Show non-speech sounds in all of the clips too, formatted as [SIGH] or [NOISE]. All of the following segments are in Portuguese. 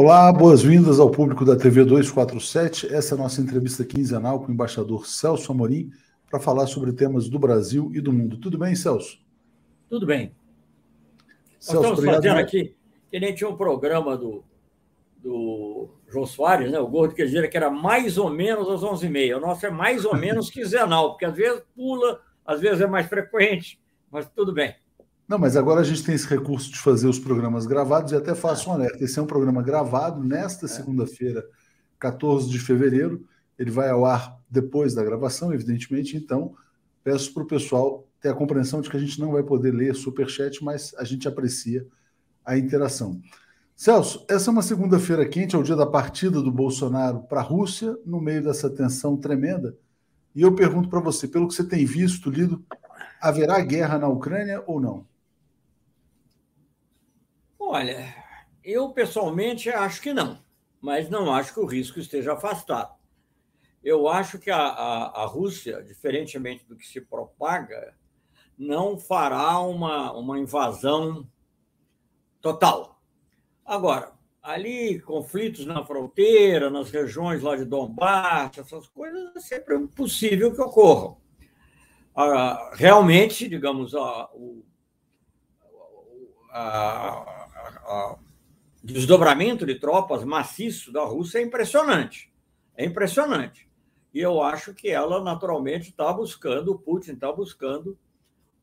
Olá, boas-vindas ao público da TV 247. Essa é a nossa entrevista quinzenal com o embaixador Celso Amorim para falar sobre temas do Brasil e do mundo. Tudo bem, Celso? Tudo bem. Celso, Nós estamos fazendo aqui, que nem tinha um programa do, do João Soares, né? o Gordo, que dizia que era mais ou menos às 11h30. O nosso é mais ou menos [LAUGHS] quinzenal, porque às vezes pula, às vezes é mais frequente, mas tudo bem. Não, mas agora a gente tem esse recurso de fazer os programas gravados e até faço um alerta. Esse é um programa gravado nesta é. segunda-feira, 14 de fevereiro. Ele vai ao ar depois da gravação, evidentemente. Então, peço para o pessoal ter a compreensão de que a gente não vai poder ler superchat, mas a gente aprecia a interação. Celso, essa é uma segunda-feira quente, é o dia da partida do Bolsonaro para a Rússia, no meio dessa tensão tremenda. E eu pergunto para você, pelo que você tem visto, lido, haverá guerra na Ucrânia ou não? Olha, eu pessoalmente acho que não, mas não acho que o risco esteja afastado. Eu acho que a, a, a Rússia, diferentemente do que se propaga, não fará uma, uma invasão total. Agora, ali, conflitos na fronteira, nas regiões lá de Donbass, essas coisas, é sempre possível que ocorram. Ah, realmente, digamos, a, a, o desdobramento de tropas maciço da Rússia é impressionante. É impressionante. E eu acho que ela, naturalmente, está buscando, o Putin está buscando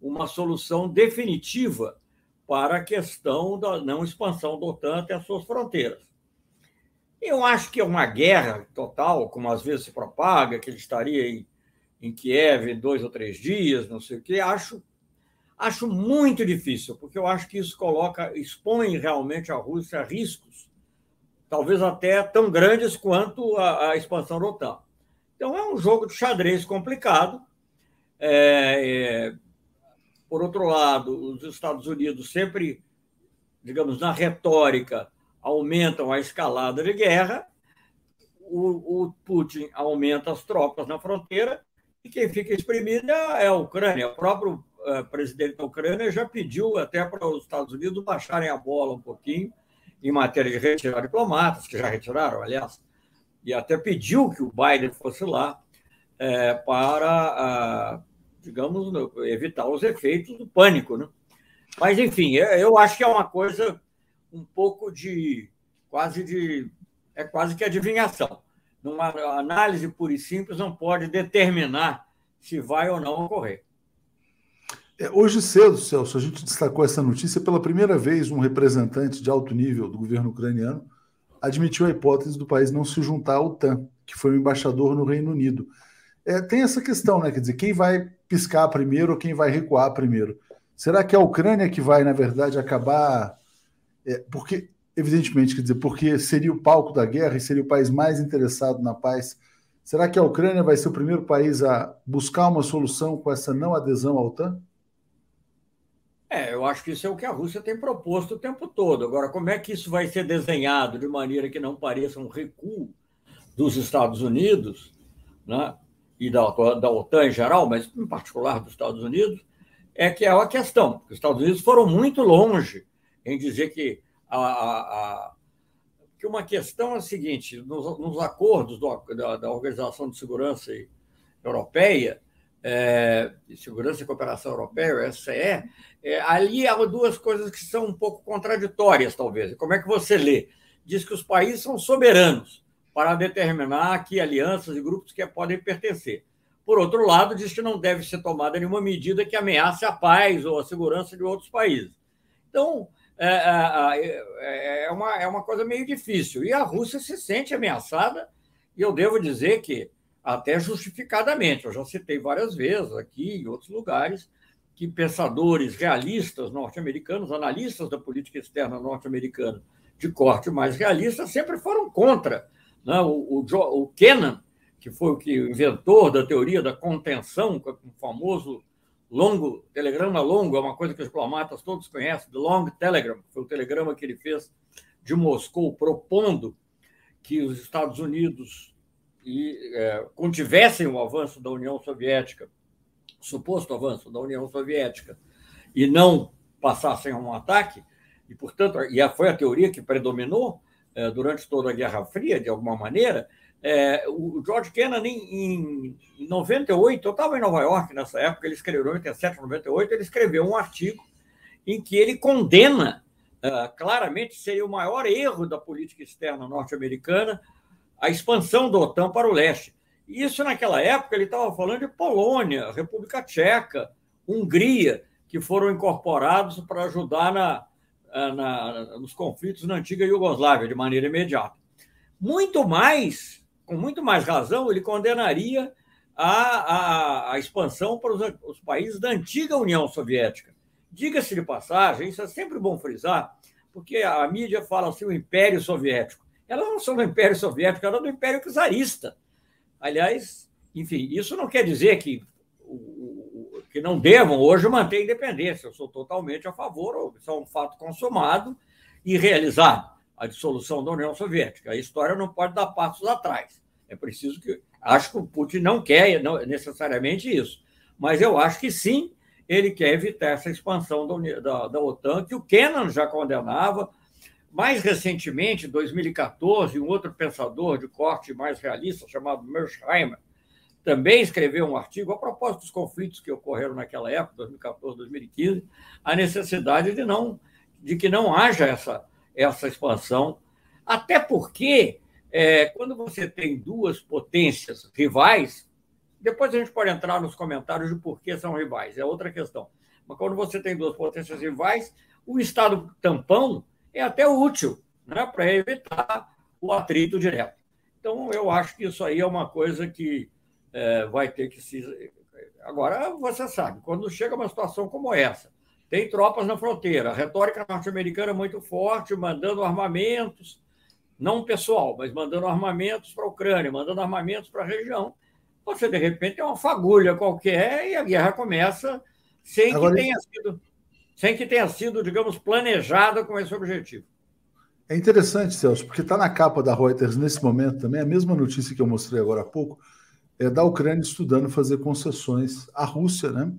uma solução definitiva para a questão da não expansão da OTAN até as suas fronteiras. Eu acho que é uma guerra total, como às vezes se propaga, que ele estaria em, em Kiev dois ou três dias, não sei o quê. Acho Acho muito difícil, porque eu acho que isso coloca, expõe realmente a Rússia a riscos, talvez até tão grandes quanto a, a expansão da OTAN. Então, é um jogo de xadrez complicado. É, é, por outro lado, os Estados Unidos sempre, digamos, na retórica, aumentam a escalada de guerra, o, o Putin aumenta as tropas na fronteira, e quem fica exprimido é, a Ucrânia. O próprio presidente da Ucrânia já pediu até para os Estados Unidos baixarem a bola um pouquinho em matéria de retirar diplomatas, que já retiraram, aliás, e até pediu que o Biden fosse lá é, para, ah, digamos, evitar os efeitos do pânico. Né? Mas, enfim, eu acho que é uma coisa um pouco de quase de. é quase que adivinhação. Numa análise pura e simples, não pode determinar se vai ou não ocorrer. É, hoje cedo, Celso, a gente destacou essa notícia. Pela primeira vez, um representante de alto nível do governo ucraniano admitiu a hipótese do país não se juntar à OTAN, que foi o embaixador no Reino Unido. É, tem essa questão, né? Quer dizer, quem vai piscar primeiro ou quem vai recuar primeiro? Será que é a Ucrânia que vai, na verdade, acabar. É, porque, evidentemente, quer dizer, porque seria o palco da guerra e seria o país mais interessado na paz. Será que a Ucrânia vai ser o primeiro país a buscar uma solução com essa não adesão à OTAN? É, eu acho que isso é o que a Rússia tem proposto o tempo todo. Agora, como é que isso vai ser desenhado de maneira que não pareça um recuo dos Estados Unidos né, e da, da OTAN em geral, mas em particular dos Estados Unidos, é que é a questão. Os Estados Unidos foram muito longe em dizer que a, a, a que uma questão é a seguinte: nos, nos acordos do, da, da Organização de Segurança Europeia, é, de Segurança e Cooperação Europeia, o SCE, é, ali há duas coisas que são um pouco contraditórias, talvez. Como é que você lê? Diz que os países são soberanos para determinar que alianças e grupos que podem pertencer. Por outro lado, diz que não deve ser tomada nenhuma medida que ameace a paz ou a segurança de outros países. Então, é, é, é, é uma, é uma coisa meio difícil. E a Rússia se sente ameaçada, e eu devo dizer que até justificadamente. Eu já citei várias vezes aqui em outros lugares que pensadores realistas norte-americanos, analistas da política externa norte-americana de corte mais realista, sempre foram contra. Né? O, o, o Kennan, que foi o que inventor da teoria da contenção, com o famoso longo, telegrama longo, é uma coisa que os diplomatas todos conhecem, the long telegram, foi o telegrama que ele fez de Moscou propondo que os Estados Unidos e é, contivessem o avanço da União Soviética, suposto avanço da União Soviética, e não passassem a um ataque, e, portanto, e foi a teoria que predominou, é, durante toda a Guerra Fria, de alguma maneira, é, o George Kennan, em, em 98, eu estava em Nova York nessa época, ele escreveu, em 87, 98, ele escreveu um artigo em que ele condena uh, claramente, seria o maior erro da política externa norte-americana, a expansão da OTAN para o leste. E isso, naquela época, ele estava falando de Polônia, República Tcheca, Hungria, que foram incorporados para ajudar na, na, nos conflitos na antiga Iugoslávia, de maneira imediata. Muito mais, com muito mais razão, ele condenaria a, a, a expansão para os, os países da antiga União Soviética. Diga-se de passagem, isso é sempre bom frisar, porque a mídia fala assim, o Império Soviético. Ela não são do Império Soviético, ela é do Império Czarista. Aliás, enfim, isso não quer dizer que, que não devam hoje manter a independência. Eu sou totalmente a favor, isso é um fato consumado e realizado, a dissolução da União Soviética. A história não pode dar passos atrás. É preciso que. Acho que o Putin não quer necessariamente isso, mas eu acho que sim, ele quer evitar essa expansão da, da, da OTAN, que o Kennan já condenava. Mais recentemente, em 2014, um outro pensador de corte mais realista, chamado Mersheimer, também escreveu um artigo a propósito dos conflitos que ocorreram naquela época, 2014, 2015, a necessidade de não de que não haja essa, essa expansão, até porque é, quando você tem duas potências rivais, depois a gente pode entrar nos comentários de por que são rivais, é outra questão. Mas quando você tem duas potências rivais, o Estado tampão é até útil né, para evitar o atrito direto. Então, eu acho que isso aí é uma coisa que é, vai ter que se. Agora, você sabe, quando chega uma situação como essa, tem tropas na fronteira, a retórica norte-americana é muito forte, mandando armamentos, não pessoal, mas mandando armamentos para a Ucrânia, mandando armamentos para a região. Você, de repente, tem uma fagulha qualquer e a guerra começa sem Agora, que tenha sido, sem que tenha sido, digamos, planejada com esse objetivo. É interessante, Celso, porque está na capa da Reuters nesse momento também, a mesma notícia que eu mostrei agora há pouco, é da Ucrânia estudando fazer concessões à Rússia, né?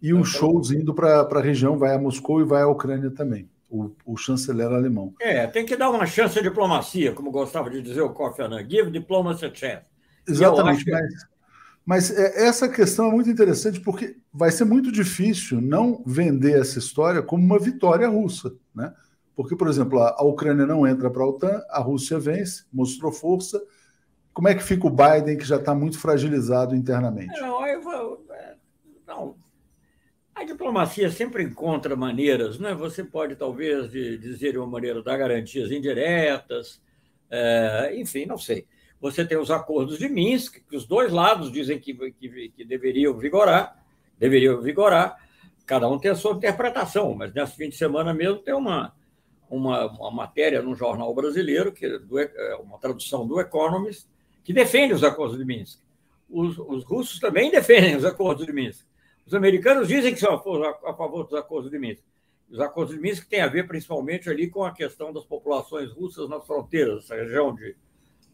E um shows indo para a região, vai a Moscou e vai à Ucrânia também, o, o, chanceler alemão. É, tem que dar uma chance à diplomacia, como gostava de dizer o Kofi Annan, give diplomacy a chance. Exatamente, mas, mas é, essa questão é muito interessante porque vai ser muito difícil não vender essa história como uma vitória russa, né? Porque, por exemplo, a, Ucrânia não entra para a OTAN, a Rússia vence, mostrou força, como é que fica o Biden, que já está muito fragilizado internamente? Não, eu, é, não, a diplomacia sempre encontra maneiras, né? Você pode, talvez, de, dizer de uma maneira, dar garantias indiretas, é, enfim, não sei. Você tem os acordos de Minsk, que os dois lados dizem que, que, que deveriam vigorar, deveriam vigorar, cada um tem a sua interpretação, mas nesse fim de semana mesmo tem uma, uma, uma matéria num jornal brasileiro, que é uma tradução do Economist, que defende os acordos de Minsk. Os, os, russos também defendem os acordos de Minsk. Os americanos dizem que são a, favor dos acordos de Minsk. Os acordos de Minsk têm a ver principalmente ali com a questão das populações russas nas fronteiras, essa região de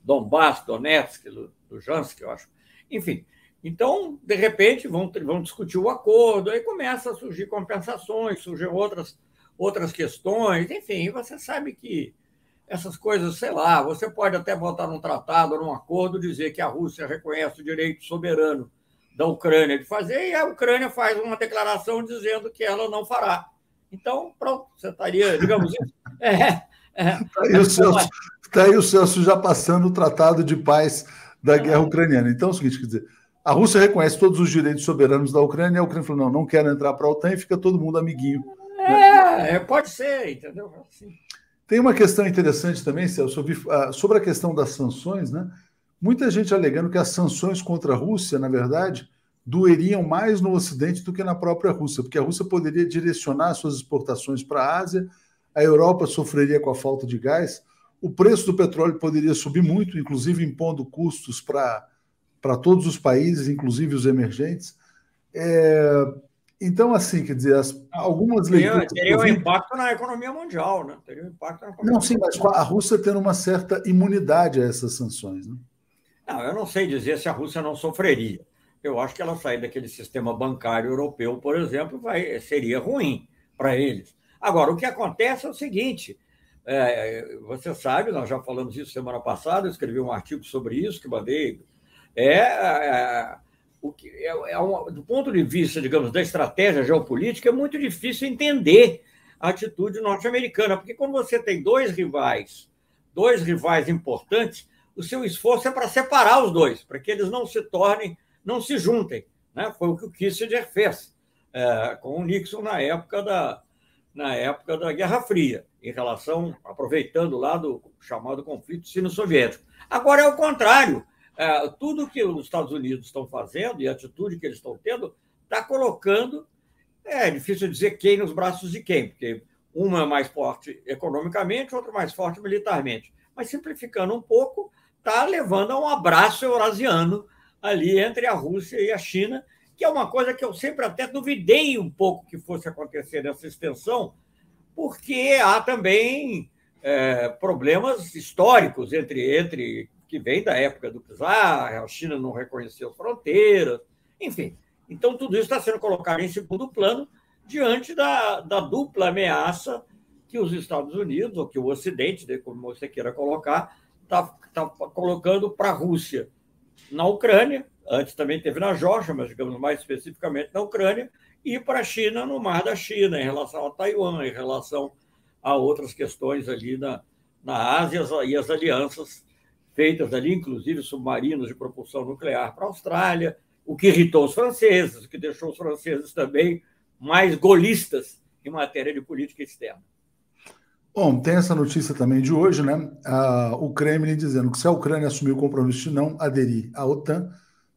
Donbass, Donetsk, Luhansk, eu acho. Enfim, então, de repente, vão, vão discutir o acordo, aí começa a surgir compensações, surgem outras, outras questões, enfim, você sabe que essas coisas, sei lá, você pode até botar num tratado, num acordo, dizer que a Rússia reconhece o direito soberano da Ucrânia de fazer, e a Ucrânia faz uma declaração dizendo que ela não fará. Então, pronto, você estaria, digamos isso. [LAUGHS] É, é, tá, aí o Celso, já passando o tratado de paz da guerra ucraniana. Então é o seguinte, quer dizer, a Rússia reconhece todos os direitos soberanos da Ucrânia, e a Ucrânia falou, não, não quero entrar para a OTAN, e fica todo mundo amiguinho. É, né? pode ser, entendeu? Assim. Tem uma questão interessante também, Celso, ah, sobre a questão das sanções, né? Muita gente alegando que as sanções contra a Rússia, na verdade, doeriam mais no Ocidente do que na própria Rússia, porque a Rússia poderia direcionar suas exportações para a Ásia, a Europa sofreria com a falta de gás, o preço do petróleo poderia subir muito, inclusive impondo custos para todos os países, inclusive os emergentes. É, então, assim, quer dizer, as, algumas leituras. Teria um impacto na economia mundial, né? Teria um impacto na economia Não, sim, mas a Rússia tendo uma certa imunidade a essas sanções, né? Não, eu não sei dizer se a Rússia não sofreria. Eu acho que ela sair daquele sistema bancário europeu, por exemplo, vai, seria ruim para eles. Agora, o que acontece é o seguinte: É, você sabe, nós já falamos isso semana passada, eu escrevi um artigo sobre isso que mandei. É, é, o que, é, é um, do ponto de vista, digamos, da estratégia geopolítica, é muito difícil entender a atitude norte-americana, porque quando você tem dois rivais, dois rivais importantes, o seu esforço é para separar os dois, para que eles não se tornem, não se juntem. Né? Foi o que o Kissinger fez é, com o Nixon na época da, na época da Guerra Fria, em relação, aproveitando lá do chamado conflito sino-soviético. Agora é o contrário. É, tudo que os Estados Unidos estão fazendo e a atitude que eles estão tendo está colocando, é difícil dizer quem nos braços de quem, porque uma é mais forte economicamente, outra mais forte militarmente. Mas simplificando um pouco, está levando a um abraço eurasiano ali entre a Rússia e a China, que é uma coisa que eu sempre até duvidei um pouco que fosse acontecer nessa extensão, porque há também é, problemas históricos entre, entre que vem da época do czar, a China não reconheceu fronteiras, enfim. Então, tudo isso está sendo colocado em segundo plano diante da, da dupla ameaça que os Estados Unidos, ou que o Ocidente, como você queira colocar, está tá colocando para a Rússia na Ucrânia, antes também teve na Geórgia, mas digamos mais especificamente na Ucrânia, e para a China no Mar da China, em relação a Taiwan, em relação a outras questões ali na, na Ásia e as alianças feitas ali, inclusive submarinos de propulsão nuclear para a Austrália, o que irritou os franceses, o que deixou os franceses também mais golistas em matéria de política externa. Bom, tem essa notícia também de hoje, né? Ah, o Kremlin dizendo que se a Ucrânia assumir o compromisso de não aderir à OTAN,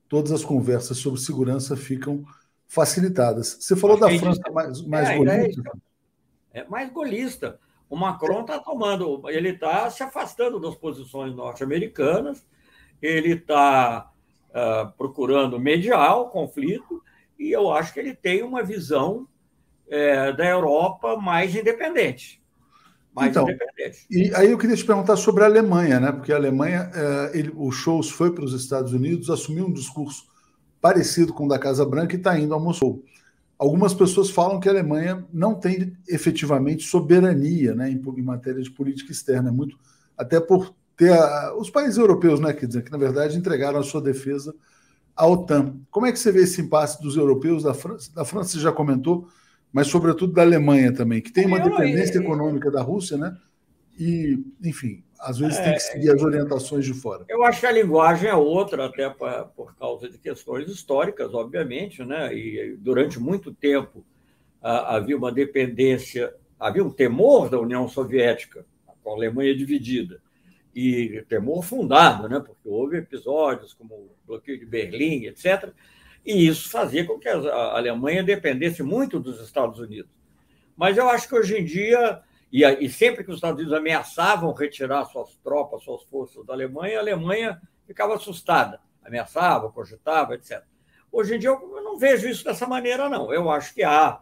todas as conversas sobre segurança ficam facilitadas. Você falou da França mais, mais é, golista. É, é mais golista. O Macron está tomando, ele está se afastando das posições norte-americanas, ele está uh, procurando mediar o conflito, e eu acho que ele tem uma visão é, da Europa mais independente mais então, independente. E aí eu queria te perguntar sobre a Alemanha, né? Porque a Alemanha, é, ele, o Scholz foi para os Estados Unidos, assumiu um discurso parecido com o da Casa Branca e está indo a Moscou. Algumas pessoas falam que a Alemanha não tem efetivamente soberania né, em, em matéria de política externa, é muito até por ter a, os países europeus, né, quer dizer, que na verdade entregaram a sua defesa à OTAN. Como é que você vê esse impasse dos europeus da França? Da França você já comentou, mas sobretudo da Alemanha também, que tem uma dependência econômica da Rússia, né? E, enfim, às vezes é, tem que seguir as orientações de fora. Eu acho que a linguagem é outra, até pra, por causa de questões históricas, obviamente, né? E durante muito tempo havia uma dependência, havia um temor da União Soviética, com a Alemanha dividida, e temor fundado, né? Porque houve episódios como o bloqueio de Berlim, etc e isso fazia com que a Alemanha dependesse muito dos Estados Unidos. Mas eu acho que hoje em dia, e, sempre que os Estados Unidos ameaçavam retirar suas tropas, suas forças da Alemanha, a Alemanha ficava assustada, ameaçava, cogitava, etc. Hoje em dia eu não vejo isso dessa maneira, não. Eu acho que há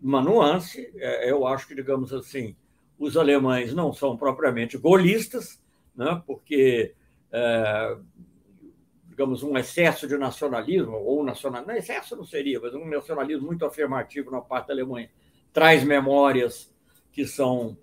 uma nuance, é, eu acho que, digamos assim, os alemães não são propriamente golistas, né, porque é, digamos, um excesso de nacionalismo, ou nacionalismo, excesso não seria, mas um nacionalismo muito afirmativo na parte da Alemanha, traz memórias que são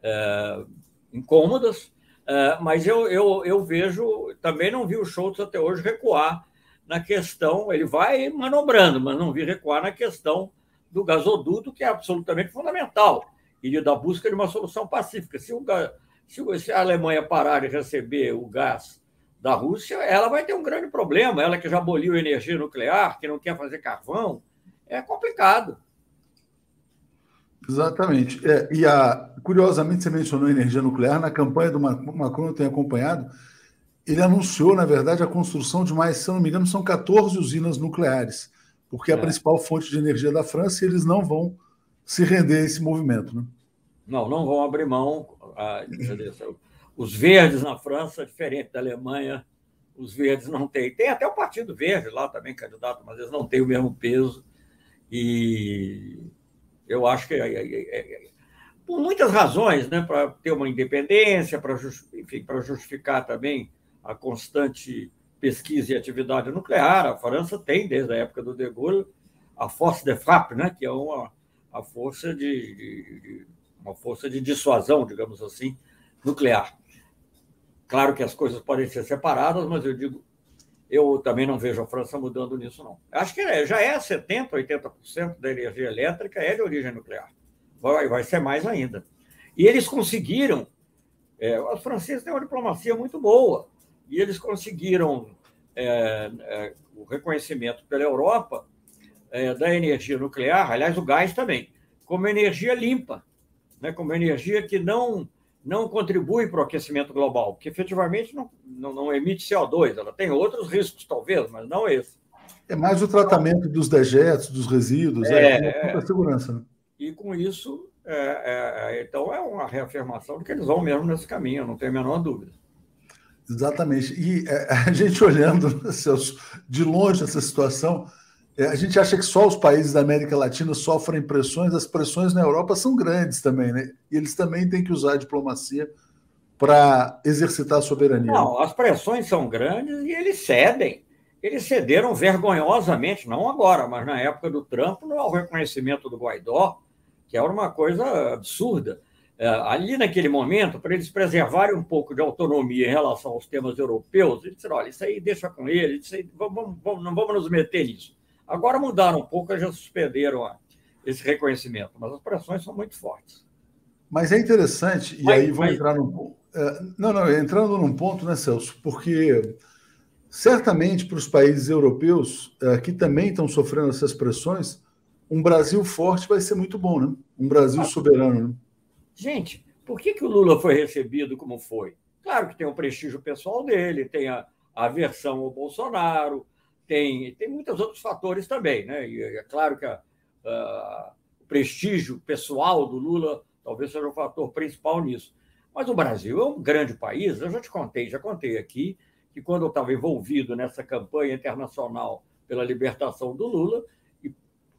é, incômodas, é, mas eu, eu, eu vejo, também não vi o Schultz até hoje recuar na questão, ele vai manobrando, mas não vi recuar na questão do gasoduto, que é absolutamente fundamental, e da busca de uma solução pacífica. Se, o, se a Alemanha parar de receber o gás da Rússia, ela vai ter um grande problema. Ela que já aboliu energia nuclear, que não quer fazer carvão, é complicado. Exatamente. É, e a, curiosamente, você mencionou energia nuclear. Na campanha do Macron, eu tenho acompanhado, ele anunciou, na verdade, a construção de mais, se não me engano, são 14 usinas nucleares, porque é a principal fonte de energia da França e eles não vão se render a esse movimento. Né? Não, não vão abrir mão. A, os verdes na França, diferente da Alemanha, os verdes não têm. Tem até o Partido Verde lá também, candidato, mas eles não têm o mesmo peso. E eu acho que, é, é, é, por muitas razões, né, para ter uma independência, para justificar também a constante pesquisa e atividade nuclear, a França tem, desde a época do De Gaulle, a Force de Frappe, né, que é uma, a força de, de, de uma força de dissuasão, digamos assim, nuclear. Claro que as coisas podem ser separadas, mas eu digo, eu também não vejo a França mudando nisso, não. Acho que é, já é 70%, 80% da energia elétrica é de origem nuclear. Vai, vai ser mais ainda. E eles conseguiram, é, os franceses têm uma diplomacia muito boa, e eles conseguiram é, é, o reconhecimento pela Europa é, da energia nuclear, aliás, o gás também, como energia limpa, né, como energia que não não contribui para o aquecimento global, porque efetivamente não, não, não, emite CO2, ela tem outros riscos, talvez, mas não esse. É mais o tratamento dos dejetos, dos resíduos, é, é, é segurança. Né? E com isso, é, é, é, então é uma reafirmação de que eles vão mesmo nesse caminho, não tenho a menor dúvida. Exatamente. E é, [LAUGHS] a gente olhando, Celso, de longe essa situação, é, a gente acha que só os países da América Latina sofrem pressões, as pressões na Europa são grandes também, né? E eles também têm que usar a diplomacia para exercitar a soberania. Não, as pressões são grandes e eles cedem. Eles cederam vergonhosamente, não agora, mas na época do Trump, no reconhecimento do Guaidó, que era uma coisa absurda. É, ali naquele momento, para eles preservarem um pouco de autonomia em relação aos temas europeus, eles disseram: olha, isso aí deixa com eles, isso aí, vamos, vamos, não vamos nos meter nisso. Agora mudaram um pouco, já suspenderam esse reconhecimento, mas as pressões são muito fortes. Mas é interessante, e mas, aí vou mas... entrar num. É, não, não, entrando num ponto, né, Celso? Porque certamente para os países europeus é, que também estão sofrendo essas pressões, um Brasil forte vai ser muito bom, né? Um Brasil soberano. Né? Gente, por que, que o Lula foi recebido como foi? Claro que tem o prestígio pessoal dele, tem a, a aversão ao Bolsonaro, tem, tem muitos outros fatores também, né? E é claro que a, a, o prestígio pessoal do Lula talvez seja o fator principal nisso. Mas o Brasil é um grande país, eu já te contei, já contei aqui, que quando eu estava envolvido nessa campanha internacional pela libertação do Lula, e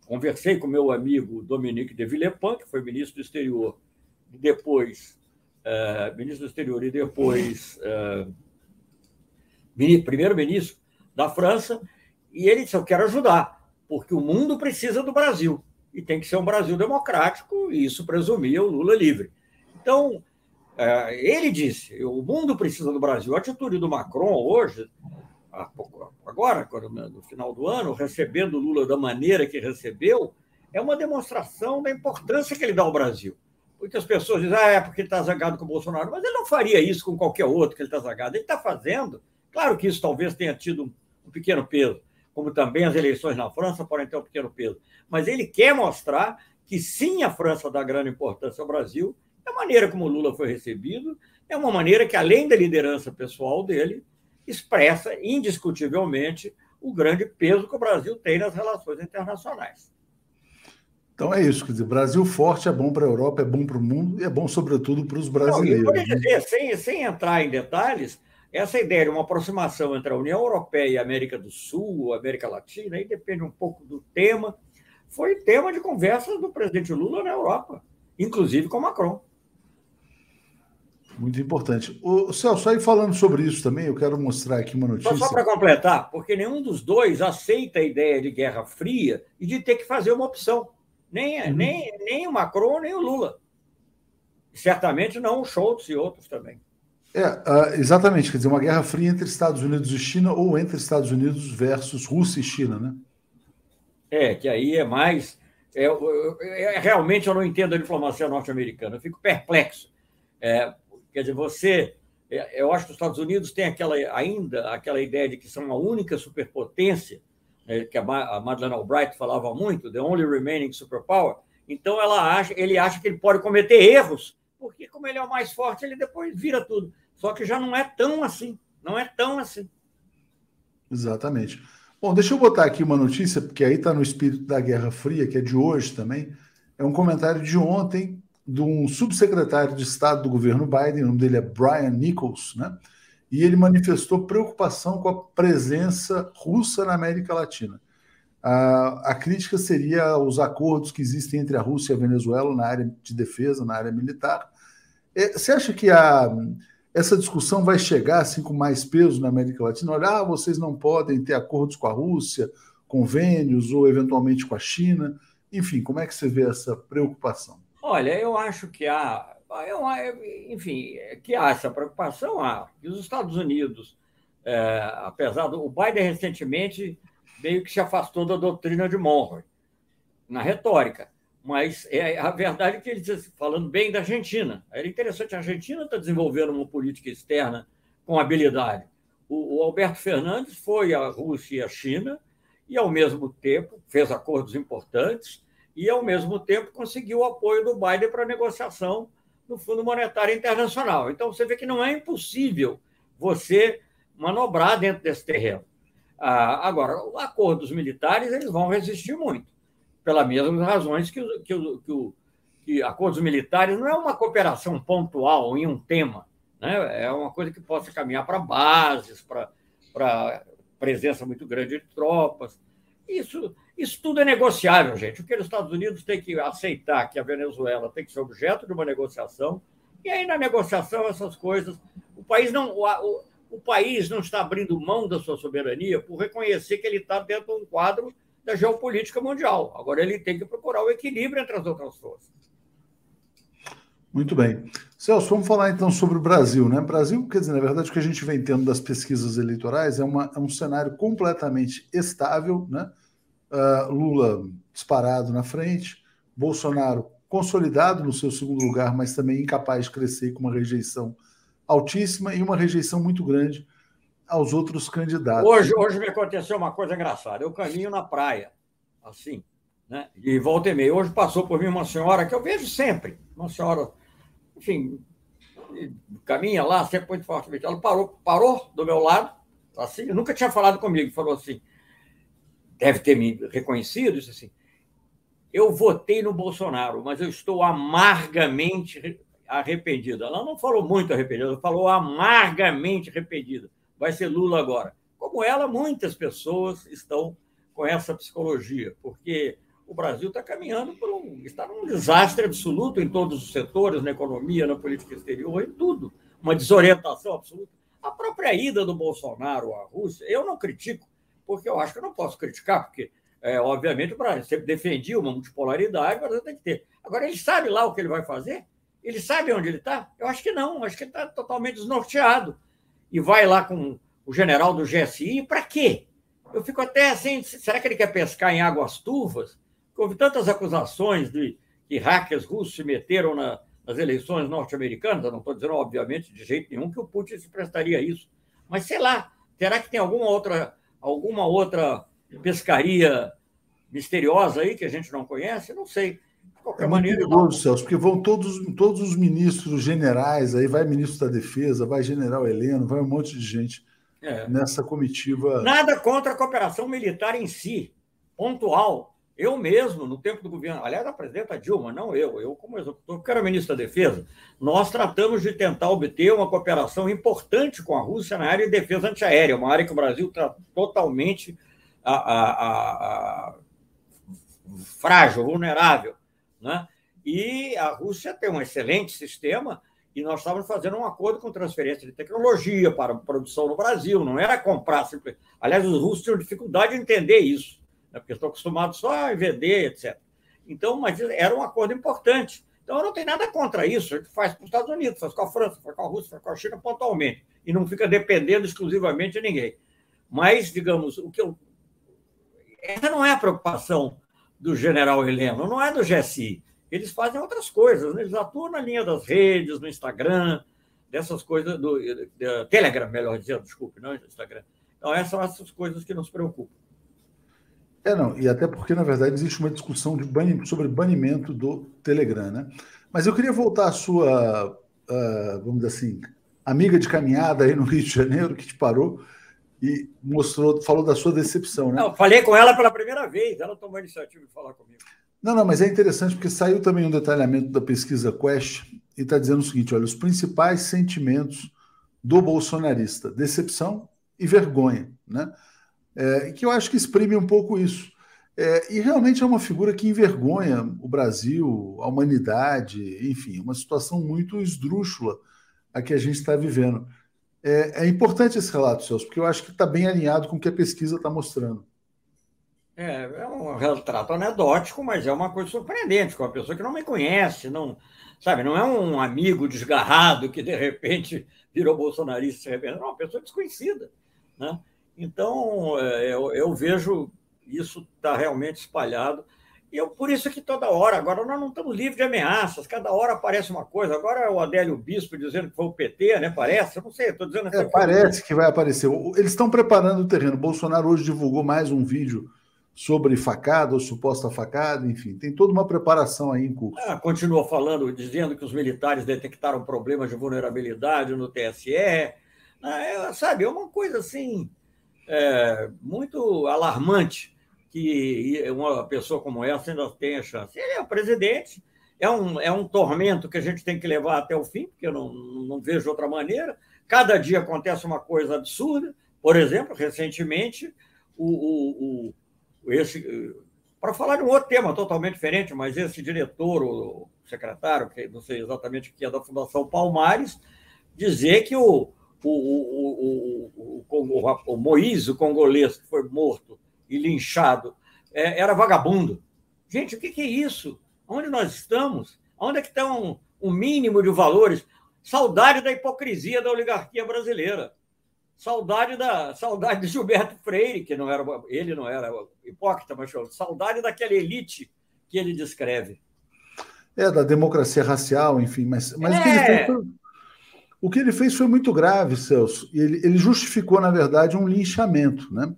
conversei com meu amigo Dominique de Villepin, que foi ministro do exterior, e depois uh, ministro do exterior e depois uh, primeiro-ministro da França, e ele disse: Eu quero ajudar, porque o mundo precisa do Brasil. E tem que ser um Brasil democrático, e isso presumia o Lula livre. Então, é, ele disse: o mundo precisa do Brasil. A atitude do Macron hoje, agora, no final do ano, recebendo Lula da maneira que recebeu, é uma demonstração da importância que ele dá ao Brasil. Muitas pessoas dizem, ah, é porque ele está zangado com o Bolsonaro, mas ele não faria isso com qualquer outro que ele está zangado. Ele está fazendo. Claro que isso talvez tenha tido um pequeno peso, como também as eleições na França podem ter um pequeno peso. Mas ele quer mostrar que sim, a França dá grande importância ao Brasil. A maneira como o Lula foi recebido é uma maneira que, além da liderança pessoal dele, expressa indiscutivelmente o grande peso que o Brasil tem nas relações internacionais. Então é isso, quer dizer, Brasil forte é bom para a Europa, é bom para o mundo e é bom, sobretudo, para os brasileiros. Não, eu né? dizer, sem, sem entrar em detalhes, essa ideia de uma aproximação entre a União Europeia e a América do Sul, América Latina, aí depende um pouco do tema, foi tema de conversa do presidente Lula na Europa, inclusive com Macron. Muito importante. O Celso, aí falando sobre isso também, eu quero mostrar aqui uma notícia. Só, só para completar, porque nenhum dos dois aceita a ideia de Guerra Fria e de ter que fazer uma opção. Nem, uhum. nem, nem o Macron, nem o Lula. Certamente não o Schultz e outros também. É, uh, exatamente, quer dizer, uma guerra fria entre Estados Unidos e China ou entre Estados Unidos versus Rússia e China, né? É, que aí é mais. É, é, é realmente eu não entendo a diplomacia norte-americana, eu fico perplexo. É, quer dizer, você. É, eu acho que os Estados Unidos têm aquela, ainda aquela ideia de que são a única superpotência, né, que a Madeleine Albright falava muito, the only remaining superpower. Então ela acha, ele acha que ele pode cometer erros, porque como ele é o mais forte, ele depois vira tudo. Só que já não é tão assim. Não é tão assim. Exatamente. Bom, deixa eu botar aqui uma notícia, porque aí está no espírito da Guerra Fria, que é de hoje também. É um comentário de ontem de um subsecretário de Estado do governo Biden, o nome dele é Brian Nichols, né? E ele manifestou preocupação com a presença russa na América Latina. A, a crítica seria os acordos que existem entre a Rússia e a Venezuela na área de defesa, na área militar. É, você acha que a, essa discussão vai chegar assim com mais peso na América Latina? Olha, ah, vocês não podem ter acordos com a Rússia, convênios ou eventualmente com a China. Enfim, como é que você vê essa preocupação? Olha, eu acho que há, eu, enfim, que há essa preocupação, há. Que os Estados Unidos, é, apesar do o Biden recentemente meio que se afastou da doutrina de Monroe na retórica, mas é a verdade é que ele diz, falando bem da Argentina, era interessante. A Argentina está desenvolvendo uma política externa com habilidade. O, o Alberto Fernandes foi à Rússia e à China e, ao mesmo tempo, fez acordos importantes e, ao mesmo tempo, conseguiu o apoio do Biden para a negociação no Fundo Monetário Internacional. Então, você vê que não é impossível você manobrar dentro desse terreno. Ah, agora, acordos militares eles vão resistir muito, pelas mesmas razões que, que, que, que acordos militares não é uma cooperação pontual em um tema, né? é uma coisa que possa caminhar para bases, para presença muito grande de tropas. Isso, isso tudo é negociável, gente. O que os Estados Unidos têm que aceitar que a Venezuela tem que ser objeto de uma negociação, e aí na negociação essas coisas. O país não, o, o, o país não está abrindo mão da sua soberania por reconhecer que ele está dentro de um quadro da geopolítica mundial. Agora ele tem que procurar o equilíbrio entre as outras forças. Muito bem. Celso, vamos falar então sobre o Brasil, né? Brasil, quer dizer, na verdade, o que a gente vem tendo das pesquisas eleitorais é, uma, é um cenário completamente estável, né? Uh, Lula disparado na frente, Bolsonaro consolidado no seu segundo lugar, mas também incapaz de crescer com uma rejeição altíssima e uma rejeição muito grande aos outros candidatos. Hoje, hoje me aconteceu uma coisa engraçada. Eu caminho na praia, assim, né? E volta e meia. Hoje passou por mim uma senhora que eu vejo sempre, uma senhora enfim, caminha lá, sempre muito fortemente. Ela parou, parou do meu lado, assim, nunca tinha falado comigo, falou assim, deve ter me reconhecido, disse assim, eu votei no Bolsonaro, mas eu estou amargamente arrependida. Ela não falou muito arrependida, ela falou amargamente arrependida. Vai ser Lula agora. Como ela, muitas pessoas estão com essa psicologia, porque o Brasil está caminhando por um. está num desastre absoluto em todos os setores, na economia, na política exterior, em tudo. Uma desorientação absoluta. A própria ida do Bolsonaro à Rússia, eu não critico, porque eu acho que eu não posso criticar, porque, é, obviamente, o Brasil sempre defendia uma multipolaridade, mas tem que ter. Agora, ele sabe lá o que ele vai fazer? Ele sabe onde ele está? Eu acho que não, acho que ele está totalmente desnorteado. E vai lá com o general do GSI, para quê? Eu fico até assim, será que ele quer pescar em águas turvas? houve tantas acusações de que hackers russos se meteram na, nas eleições norte-americanas, não estou dizendo, obviamente, de jeito nenhum que o Putin se prestaria a isso. Mas, sei lá, será que tem alguma outra, alguma outra pescaria misteriosa aí que a gente não conhece? Não sei. Qualquer é maneira. Muito perigoso, Celso, porque vão todos, todos os ministros generais, aí vai ministro da Defesa, vai general Heleno, vai um monte de gente é. nessa comitiva. Nada contra a cooperação militar em si, pontual. Eu mesmo, no tempo do governo, aliás, a presidenta Dilma, não eu, eu como executor, porque era ministro da Defesa, nós tratamos de tentar obter uma cooperação importante com a Rússia na área de defesa antiaérea, uma área que o Brasil está totalmente a, a, a, frágil, vulnerável. Né? E a Rússia tem um excelente sistema e nós estávamos fazendo um acordo com transferência de tecnologia para produção no Brasil, não era comprar. Aliás, os russos tinham dificuldade de entender isso né? porque estou acostumado só a vender, etc. Então, mas era um acordo importante. Então, eu não tenho nada contra isso. A gente faz com os Estados Unidos, faz com a França, faz com a Rússia, faz com a China pontualmente. E não fica dependendo exclusivamente de ninguém. Mas, digamos, o que eu. Essa não é a preocupação do general Heleno, não é do GSI. Eles fazem outras coisas, né? eles atuam na linha das redes, no Instagram, dessas coisas, do, do Telegram, melhor dizendo, desculpe, não Instagram. Então, essas são essas coisas que nos preocupam. É, não, e até porque, na verdade, existe uma discussão banimento, sobre banimento do Telegram, né? Mas eu queria voltar à sua, uh, vamos dizer assim, amiga de caminhada aí no Rio de Janeiro, que te parou e mostrou, falou da sua decepção, né? Não, falei com ela pela primeira vez, ela tomou a iniciativa de falar comigo. Não, não, mas é interessante porque saiu também um detalhamento da pesquisa Quest e está dizendo o seguinte: olha, os principais sentimentos do bolsonarista, decepção e vergonha, né? é, que eu acho que exprime um pouco isso. É, e realmente é uma figura que envergonha o Brasil, a humanidade, enfim, uma situação muito esdrúxula a que a gente está vivendo. É, é, importante esse relato, Celso, porque eu acho que está bem alinhado com o que a pesquisa está mostrando. É, é um retrato anedótico, mas é uma coisa surpreendente, com uma pessoa que não me conhece, não, sabe, não é um amigo desgarrado que de repente virou bolsonarista, é uma pessoa desconhecida, né? Então, é, eu, eu vejo isso está realmente espalhado. E eu, por isso que toda hora, agora nós não estamos livres de ameaças, cada hora aparece uma coisa. Agora é o Adélio Bispo dizendo que foi o PT, né? Parece, eu não sei, estou dizendo. É, parece que vai aparecer. Eles estão preparando o terreno. Bolsonaro hoje divulgou mais um vídeo sobre facada ou suposta facada, enfim, tem toda uma preparação aí em curso. Ah, continua falando, dizendo que os militares detectaram problemas de vulnerabilidade no TSE. Ah, é, sabe, é uma coisa assim é, muito alarmante que uma pessoa como essa ainda tenha chance. Ele é o presidente, é um, é um tormento que a gente tem que levar até o fim, porque eu não, não vejo outra maneira. Cada dia acontece uma coisa absurda. Por exemplo, recentemente, o, o, o esse, para falar de um outro tema totalmente diferente, mas esse diretor, o secretário, que não sei exatamente o que é da Fundação Palmares, dizer que o, o, o, o, o, o Moisés, o congolês, que foi morto e linchado, é, era vagabundo. Gente, o que, que é isso? Onde nós estamos? Onde é que estão o mínimo de valores? Saudade da hipocrisia da oligarquia brasileira. Saudade da saudade de Gilberto Freire, que não era ele não era hipócrita, mas saudade daquela elite que ele descreve. É, da democracia racial, enfim, mas, mas é... o que ele fez foi, o que ele fez foi muito grave, Celso. Ele, ele justificou, na verdade, um linchamento. Né?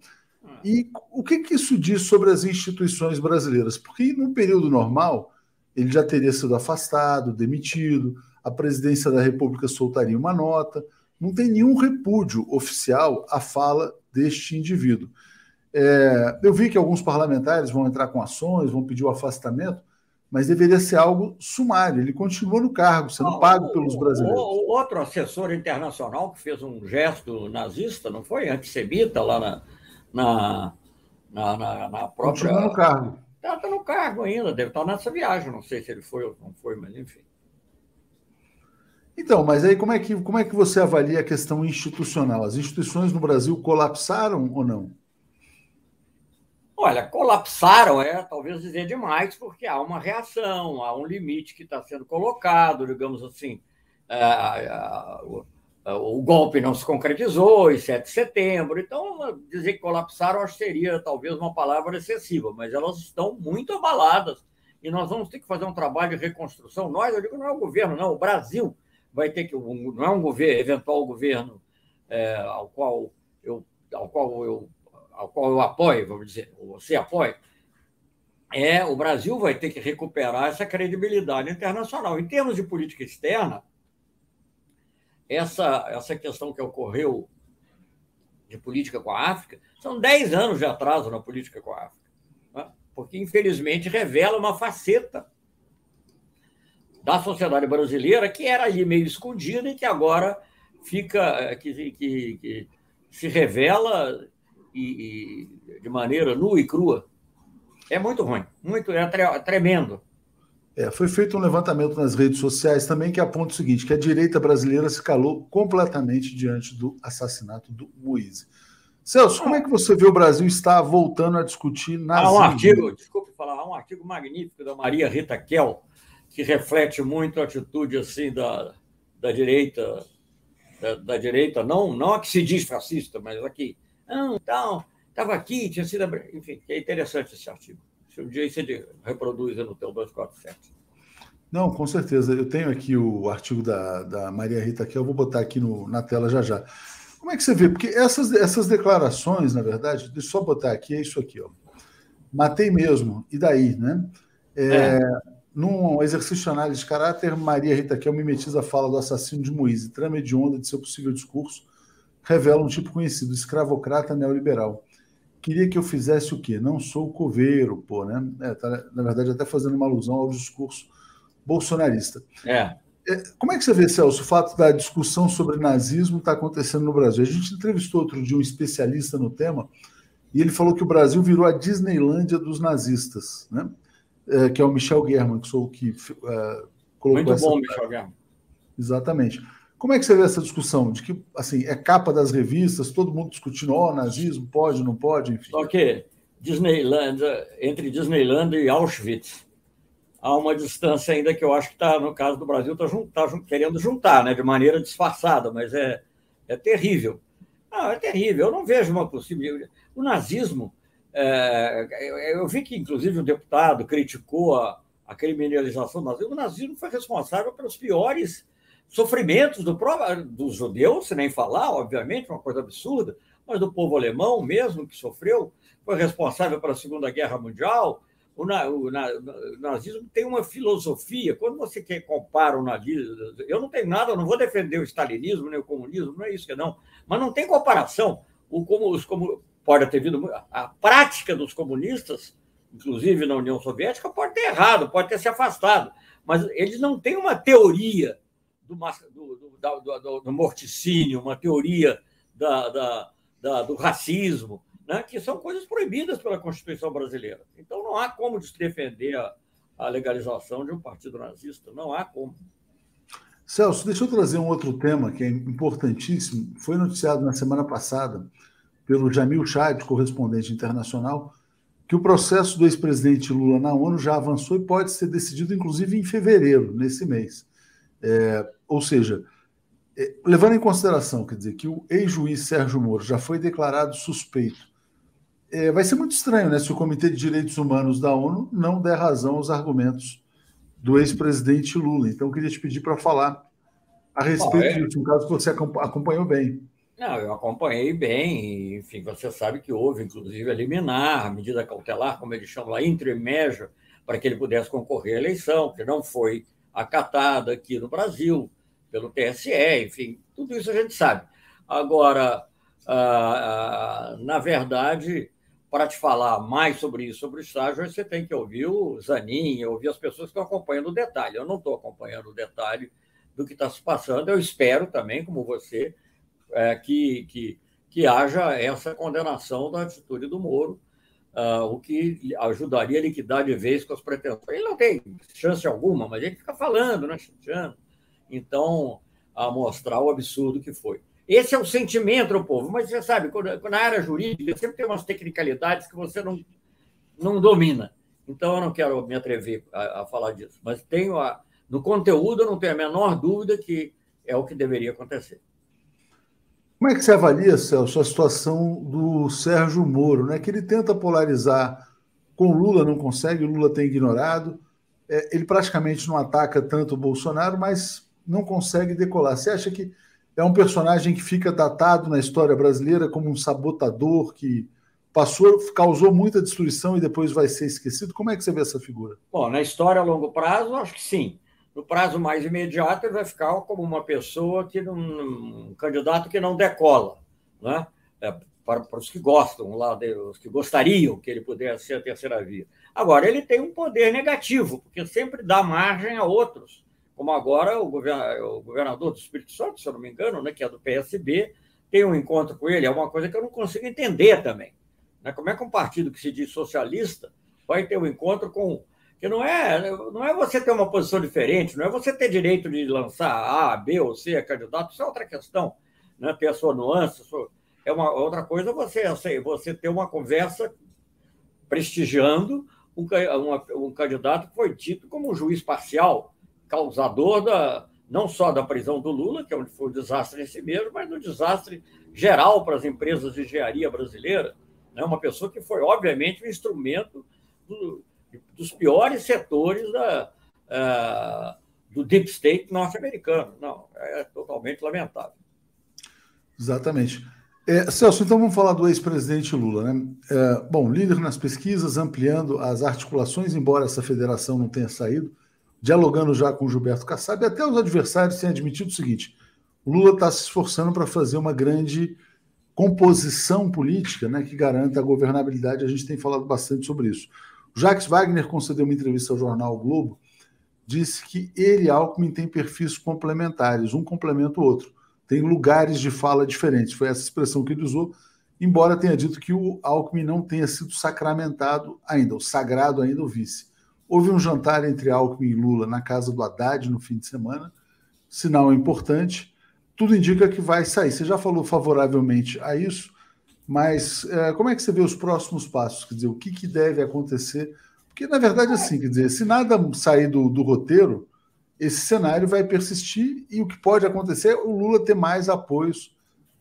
E o que, que isso diz sobre as instituições brasileiras? Porque, num período normal, ele já teria sido afastado, demitido, a presidência da República soltaria uma nota. Não tem nenhum repúdio oficial à fala deste indivíduo. É, eu vi que alguns parlamentares vão entrar com ações, vão pedir o afastamento mas deveria ser algo sumário. Ele continua no cargo, sendo pago pelos brasileiros. O, o, outro assessor internacional que fez um gesto nazista, não foi? Antissemita lá na, na, na, na, na própria. Continua no cargo. Está tá no cargo ainda, deve estar nessa viagem. Não sei se ele foi ou não foi, mas enfim. Então, mas aí como é que, como é que você avalia a questão institucional? As instituições no Brasil colapsaram ou não? Olha, colapsaram é talvez dizer demais, porque há uma reação, há um limite que está sendo colocado, digamos assim. o, o, golpe não se concretizou em 7 de setembro, então dizer que colapsaram acho que seria talvez uma palavra excessiva, mas elas estão muito abaladas e nós vamos ter que fazer um trabalho de reconstrução. Nós, eu digo, não é o governo, não, o Brasil vai ter que, não é um governo, eventual governo é, ao qual eu ao qual eu ao qual eu apoio, vamos dizer, você apoia, é o Brasil vai ter que recuperar essa credibilidade internacional. Em termos de política externa, essa, essa questão que ocorreu de política com a África são 10 anos de atraso na política com a África, né? porque, infelizmente, revela uma faceta da sociedade brasileira que era ali meio escondida e que agora fica, que, que, que se revela e, e, de maneira nua e crua, é muito ruim, muito é tre tremendo. É, foi feito um levantamento nas redes sociais também que aponta o seguinte: que a direita brasileira se calou completamente diante do assassinato do Moise. Celso, como é que você vê o Brasil está voltando a discutir nazismo? Há um artigo, desculpe falar, há um artigo magnífico da Maria Rita Kell que reflete muito a atitude assim da, da direita, da, da direita, não, não a que se diz fascista, mas aqui não, então, estava aqui, tinha sido. Enfim, é interessante esse artigo. Se um dia você reproduz no teu 247. Não, com certeza. Eu tenho aqui o artigo da, da Maria Rita que eu vou botar aqui no, na tela já já. Como é que você vê? Porque essas, essas declarações, na verdade, deixa eu só botar aqui, é isso aqui, ó. Matei mesmo, e daí, né? É, é. Num exercício de análise de caráter, Maria Rita Kel mimetiza a fala do assassino de Moise, trama de onda de seu possível discurso revela um tipo conhecido, escravocrata neoliberal. Queria que eu fizesse o quê? Não sou coveiro, pô, né? É, tá, na verdade, até fazendo uma alusão ao discurso bolsonarista. É. é como é que você vê, Celso, o fato da discussão sobre nazismo está acontecendo no Brasil? A gente entrevistou outro dia um especialista no tema e ele falou que o Brasil virou a Disneylândia dos nazistas, né? É, que é o Michel German, que sou o que uh, colocou Muito essa... bom, Michel German. Exatamente. Como é que você vê essa discussão de que assim é capa das revistas, todo mundo discutindo, ó, oh, nazismo pode, não pode, enfim. Só que Disneyland, entre Disneyland e Auschwitz. Há uma distância ainda que eu acho que está, no caso do Brasil, está tá querendo juntar, né, de maneira disfarçada, mas é, é terrível. Ah, é terrível. Eu não vejo uma possível. O nazismo. É, eu vi que, inclusive, um deputado criticou a, a criminalização do nazismo. O nazismo foi responsável pelos piores sofrimentos do, dos judeus, se nem falar, obviamente, uma coisa absurda, mas do povo alemão mesmo, que sofreu, foi responsável pela Segunda Guerra Mundial. O, na, o, na, o nazismo tem uma filosofia. Quando você quer compara o nazismo, eu não tenho nada, eu não vou defender o stalinismo nem o comunismo, não é isso que não, mas não tem comparação. O, como, os, como, pode ter vindo a prática dos comunistas, inclusive na União Soviética, pode ter errado, pode ter se afastado, mas eles não têm uma teoria do, do, do, do morticínio, uma teoria da, da, da, do racismo, né, que são coisas proibidas pela Constituição brasileira. Então não há como defender a, a legalização de um partido nazista, não há como. Celso, deixa eu trazer um outro tema que é importantíssimo. Foi noticiado na semana passada pelo Jamil Chad, correspondente internacional, que o processo do ex-presidente Lula na ONU já avançou e pode ser decidido, inclusive, em fevereiro, nesse mês. É, ou seja, é, levando em consideração, quer dizer, que o ex-juiz Sérgio Moro já foi declarado suspeito, é, vai ser muito estranho né, se o Comitê de Direitos Humanos da ONU não der razão aos argumentos do ex-presidente Lula. Então, eu queria te pedir para falar a respeito é. disso, um caso que você acompanhou bem. Não, eu acompanhei bem, enfim, você sabe que houve, inclusive, a liminar, a medida cautelar, como eles chamam lá, intermédio, para que ele pudesse concorrer à eleição, que não foi acatada aqui no Brasil pelo TSE, enfim, tudo isso a gente sabe. Agora, na verdade, para te falar mais sobre isso, sobre o estágio, você tem que ouvir o Zanin, ouvir as pessoas que estão acompanhando o detalhe. Eu não estou acompanhando o detalhe do que está se passando. Eu espero também, como você, é, que, que, que haja essa condenação da atitude do Moro, uh, o que ajudaria a liquidar de vez com as pretensões. Ele não tem chance alguma, mas ele fica falando, né, chateando. Então, a mostrar o absurdo que foi. Esse é o sentimento do povo, mas você sabe, na área jurídica sempre tem umas tecnicalidades que você não, não domina. Então, eu não quero me atrever a, a falar disso, mas tenho a, no conteúdo, eu não tenho a menor dúvida que é o que deveria acontecer. Como é que você avalia, Celso, a situação do Sérgio Moro, né? que ele tenta polarizar com Lula, não consegue, Lula tem ignorado, é, ele praticamente não ataca tanto o Bolsonaro, mas não consegue decolar. Você acha que é um personagem que fica datado na história brasileira como um sabotador que passou, causou muita destruição e depois vai ser esquecido? Como é que você vê essa figura? Bom, na história a longo prazo, acho que sim no prazo mais imediato, ele vai ficar como uma pessoa que não, um candidato que não decola, né? É, para, para, os que gostam, lá os que gostariam que ele pudesse ser a terceira via. Agora, ele tem um poder negativo, porque sempre dá margem a outros, como agora o, o governador do Espírito Santo, se eu não me engano, né, que é do PSB, tem um encontro com ele, é uma coisa que eu não consigo entender também. Né? Como é que um partido que se diz socialista vai ter um encontro com que não é, não é você ter uma posição diferente, não é você ter direito de lançar A, B ou C candidato, isso é outra questão, né? ter a sua nuance. A sua... É uma outra coisa você, assim, você ter uma conversa prestigiando um, uma, um candidato que foi dito como um juiz parcial, causador da, não só da prisão do Lula, que é foi um desastre em si mesmo, mas um desastre geral para as empresas de engenharia brasileira. Né? Uma pessoa que foi, obviamente, um instrumento do, dos piores setores da, uh, do deep state norte-americano. Não, é totalmente lamentável. Exatamente. É, Celso, então vamos falar do ex-presidente Lula. Né? É, bom, líder nas pesquisas, ampliando as articulações, embora essa federação não tenha saído, dialogando já com Gilberto Kassab, até os adversários têm admitido o seguinte: Lula está se esforçando para fazer uma grande composição política né, que garanta a governabilidade. A gente tem falado bastante sobre isso. Jacques Wagner concedeu uma entrevista ao jornal o Globo, disse que ele e Alckmin têm perfis complementares, um complementa o outro. Tem lugares de fala diferentes. Foi essa expressão que ele usou, embora tenha dito que o Alckmin não tenha sido sacramentado ainda, o sagrado ainda o vice. Houve um jantar entre Alckmin e Lula na casa do Haddad no fim de semana, sinal importante. Tudo indica que vai sair. Você já falou favoravelmente a isso. Mas é, como é que você vê os próximos passos? Quer dizer, o que, que deve acontecer? Porque, na verdade, assim, quer dizer, se nada sair do, do roteiro, esse cenário vai persistir e o que pode acontecer é o Lula ter mais apoios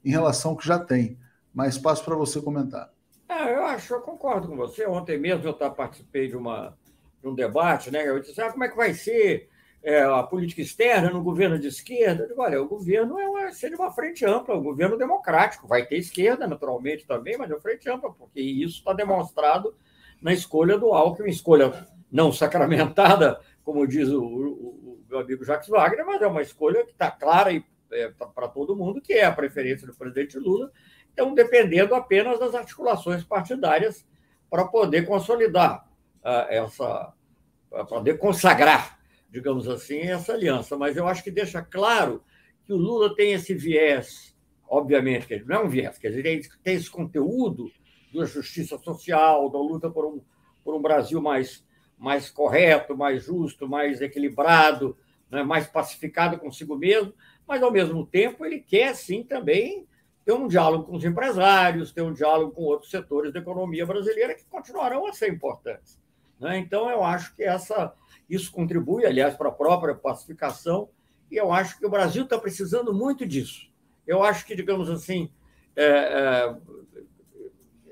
em relação ao que já tem. Mas passo para você comentar. É, eu acho, eu concordo com você. Ontem mesmo eu participei de, uma, de um debate, né? Eu disse, ah, como é que vai ser é, a política externa no governo de esquerda? Digo, olha, o governo é uma, seria uma frente ampla, um governo democrático. Vai ter esquerda, naturalmente, também, mas é uma frente ampla, porque isso está demonstrado na escolha do Alckmin, escolha não sacramentada, como diz o, o, o meu amigo Jacques Wagner, mas é uma escolha que está clara é, para todo mundo, que é a preferência do presidente Lula, então dependendo apenas das articulações partidárias para poder consolidar uh, essa, para poder consagrar, digamos assim, essa aliança. Mas eu acho que deixa claro que o Lula tem esse viés, obviamente, que não é um viés, quer dizer, tem esse conteúdo da justiça social, da luta por um, por um Brasil mais, mais correto, mais justo, mais equilibrado, né, mais pacificado consigo mesmo, mas, ao mesmo tempo, ele quer, sim, também ter um diálogo com os empresários, ter um diálogo com outros setores da economia brasileira que continuarão a ser importantes. Né? Então, eu acho que essa, isso contribui, aliás, para a própria pacificação, e eu acho que o Brasil está precisando muito disso. Eu acho que, digamos assim, é, é,